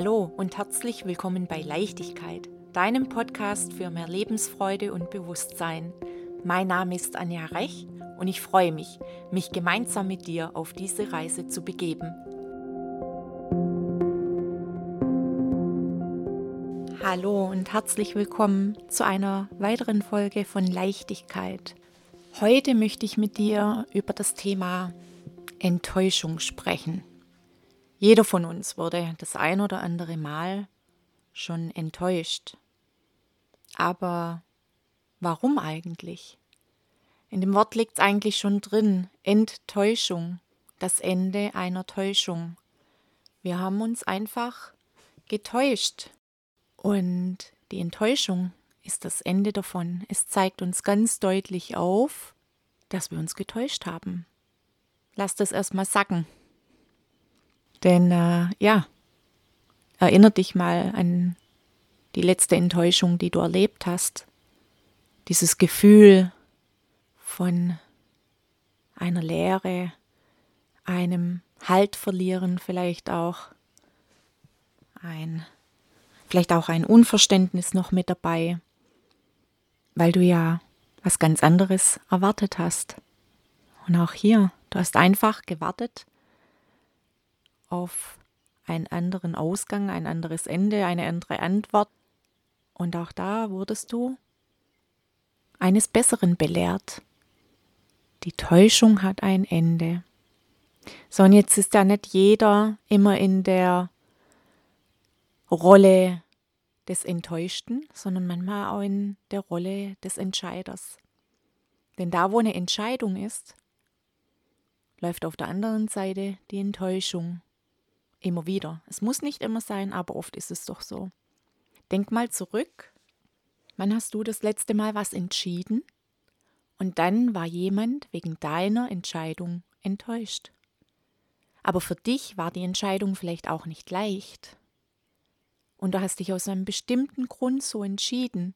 Hallo und herzlich willkommen bei Leichtigkeit, deinem Podcast für mehr Lebensfreude und Bewusstsein. Mein Name ist Anja Rech und ich freue mich, mich gemeinsam mit dir auf diese Reise zu begeben. Hallo und herzlich willkommen zu einer weiteren Folge von Leichtigkeit. Heute möchte ich mit dir über das Thema Enttäuschung sprechen. Jeder von uns wurde das ein oder andere Mal schon enttäuscht. Aber warum eigentlich? In dem Wort liegt es eigentlich schon drin, Enttäuschung, das Ende einer Täuschung. Wir haben uns einfach getäuscht. Und die Enttäuschung ist das Ende davon. Es zeigt uns ganz deutlich auf, dass wir uns getäuscht haben. Lass das erstmal sacken. Denn äh, ja, erinnere dich mal an die letzte Enttäuschung, die du erlebt hast. Dieses Gefühl von einer Leere, einem Halt verlieren vielleicht auch, ein, vielleicht auch ein Unverständnis noch mit dabei, weil du ja was ganz anderes erwartet hast. Und auch hier, du hast einfach gewartet auf einen anderen Ausgang, ein anderes Ende, eine andere Antwort. Und auch da wurdest du eines Besseren belehrt. Die Täuschung hat ein Ende. So, und jetzt ist ja nicht jeder immer in der Rolle des Enttäuschten, sondern manchmal auch in der Rolle des Entscheiders. Denn da, wo eine Entscheidung ist, läuft auf der anderen Seite die Enttäuschung. Immer wieder. Es muss nicht immer sein, aber oft ist es doch so. Denk mal zurück. Wann hast du das letzte Mal was entschieden? Und dann war jemand wegen deiner Entscheidung enttäuscht. Aber für dich war die Entscheidung vielleicht auch nicht leicht. Und du hast dich aus einem bestimmten Grund so entschieden,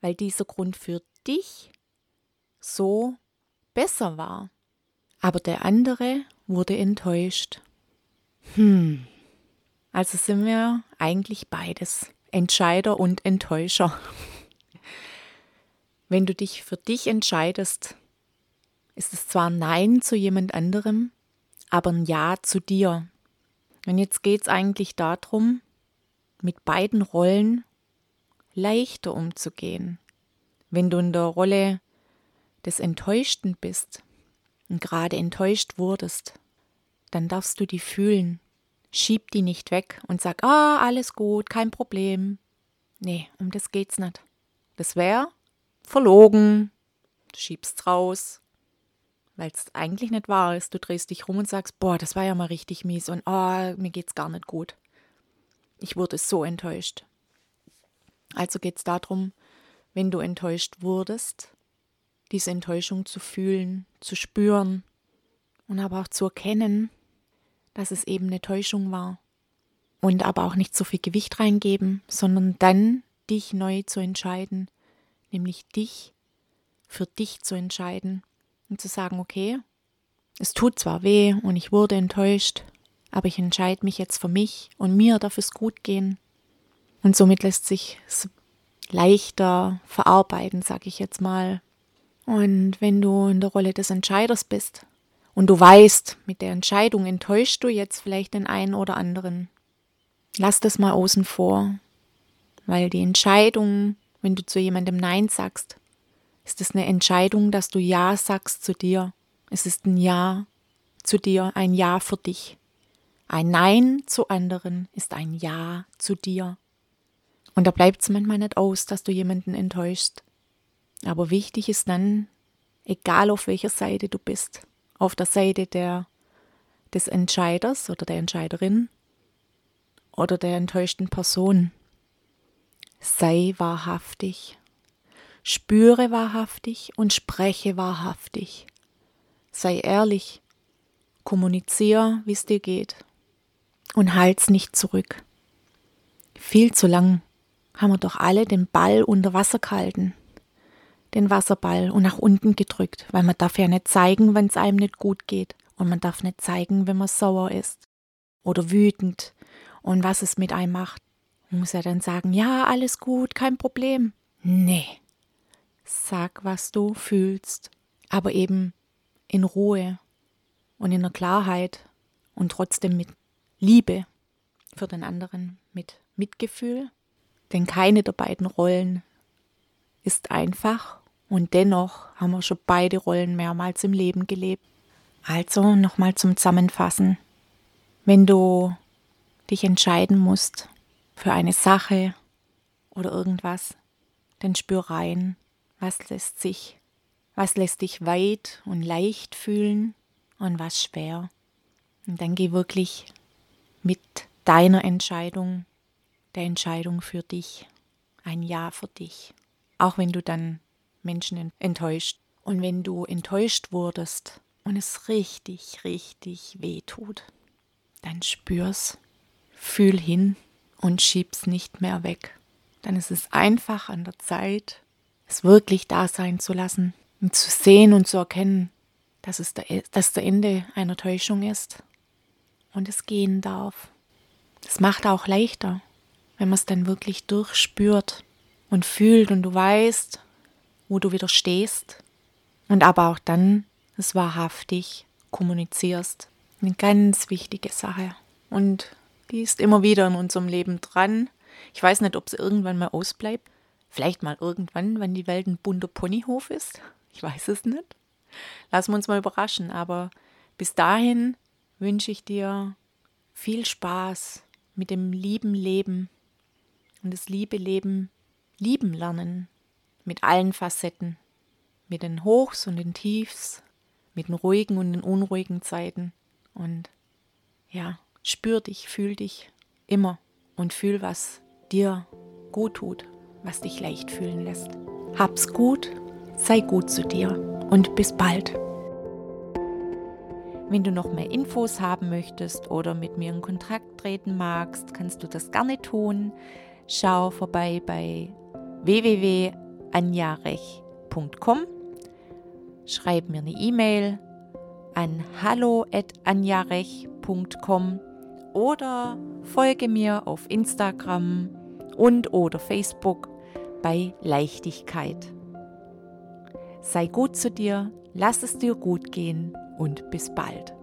weil dieser Grund für dich so besser war. Aber der andere wurde enttäuscht. Hm. Also sind wir eigentlich beides, Entscheider und Enttäuscher. Wenn du dich für dich entscheidest, ist es zwar Nein zu jemand anderem, aber ein Ja zu dir. Und jetzt geht es eigentlich darum, mit beiden Rollen leichter umzugehen. Wenn du in der Rolle des Enttäuschten bist und gerade enttäuscht wurdest, dann darfst du die fühlen. Schieb die nicht weg und sag, ah, alles gut, kein Problem. Nee, um das geht's nicht. Das wäre verlogen. Du schiebst raus, weil es eigentlich nicht wahr ist. Du drehst dich rum und sagst, boah, das war ja mal richtig mies und oh, mir geht's gar nicht gut. Ich wurde so enttäuscht. Also geht es darum, wenn du enttäuscht wurdest, diese Enttäuschung zu fühlen, zu spüren und aber auch zu erkennen, dass es eben eine Täuschung war. Und aber auch nicht so viel Gewicht reingeben, sondern dann dich neu zu entscheiden, nämlich dich für dich zu entscheiden und zu sagen, okay, es tut zwar weh und ich wurde enttäuscht, aber ich entscheide mich jetzt für mich und mir darf es gut gehen. Und somit lässt sich es leichter verarbeiten, sag ich jetzt mal. Und wenn du in der Rolle des Entscheiders bist, und du weißt, mit der Entscheidung enttäuschst du jetzt vielleicht den einen oder anderen. Lass das mal außen vor, weil die Entscheidung, wenn du zu jemandem Nein sagst, ist es eine Entscheidung, dass du Ja sagst zu dir. Es ist ein Ja zu dir, ein Ja für dich. Ein Nein zu anderen ist ein Ja zu dir. Und da bleibt es manchmal nicht aus, dass du jemanden enttäuschst. Aber wichtig ist dann, egal auf welcher Seite du bist, auf der Seite der, des Entscheiders oder der Entscheiderin oder der enttäuschten Person. Sei wahrhaftig, spüre wahrhaftig und spreche wahrhaftig. Sei ehrlich, kommuniziere, wie es dir geht und halt's nicht zurück. Viel zu lang haben wir doch alle den Ball unter Wasser gehalten den Wasserball und nach unten gedrückt, weil man darf ja nicht zeigen, wenn es einem nicht gut geht. Und man darf nicht zeigen, wenn man sauer ist oder wütend und was es mit einem macht. Man muss ja dann sagen, ja, alles gut, kein Problem. Nee. Sag, was du fühlst, aber eben in Ruhe und in der Klarheit und trotzdem mit Liebe für den anderen, mit Mitgefühl. Denn keine der beiden Rollen ist einfach und dennoch haben wir schon beide Rollen mehrmals im Leben gelebt. Also nochmal zum Zusammenfassen. Wenn du dich entscheiden musst für eine Sache oder irgendwas, dann spür rein, was lässt sich, was lässt dich weit und leicht fühlen und was schwer. Und dann geh wirklich mit deiner Entscheidung, der Entscheidung für dich, ein Ja für dich. Auch wenn du dann Menschen enttäuscht. Und wenn du enttäuscht wurdest und es richtig, richtig weh tut, dann spür's, fühl hin und schieb's nicht mehr weg. Dann ist es einfach an der Zeit, es wirklich da sein zu lassen und zu sehen und zu erkennen, dass es der, dass der Ende einer Täuschung ist und es gehen darf. Es macht auch leichter, wenn man es dann wirklich durchspürt und fühlt und du weißt, wo du wieder stehst und aber auch dann es wahrhaftig kommunizierst. Eine ganz wichtige Sache. Und die ist immer wieder in unserem Leben dran. Ich weiß nicht, ob sie irgendwann mal ausbleibt. Vielleicht mal irgendwann, wenn die Welt ein bunter Ponyhof ist. Ich weiß es nicht. Lassen wir uns mal überraschen. Aber bis dahin wünsche ich dir viel Spaß mit dem lieben Leben und das liebe Leben lieben lernen mit allen Facetten, mit den Hochs und den Tiefs, mit den ruhigen und den unruhigen Zeiten. Und ja, spür dich, fühl dich immer und fühl, was dir gut tut, was dich leicht fühlen lässt. Hab's gut, sei gut zu dir und bis bald. Wenn du noch mehr Infos haben möchtest oder mit mir in Kontakt treten magst, kannst du das gerne tun. Schau vorbei bei www.anjarech.com. Schreib mir eine E-Mail an hallo@anjarech.com oder folge mir auf Instagram und oder Facebook bei Leichtigkeit. Sei gut zu dir, lass es dir gut gehen und bis bald.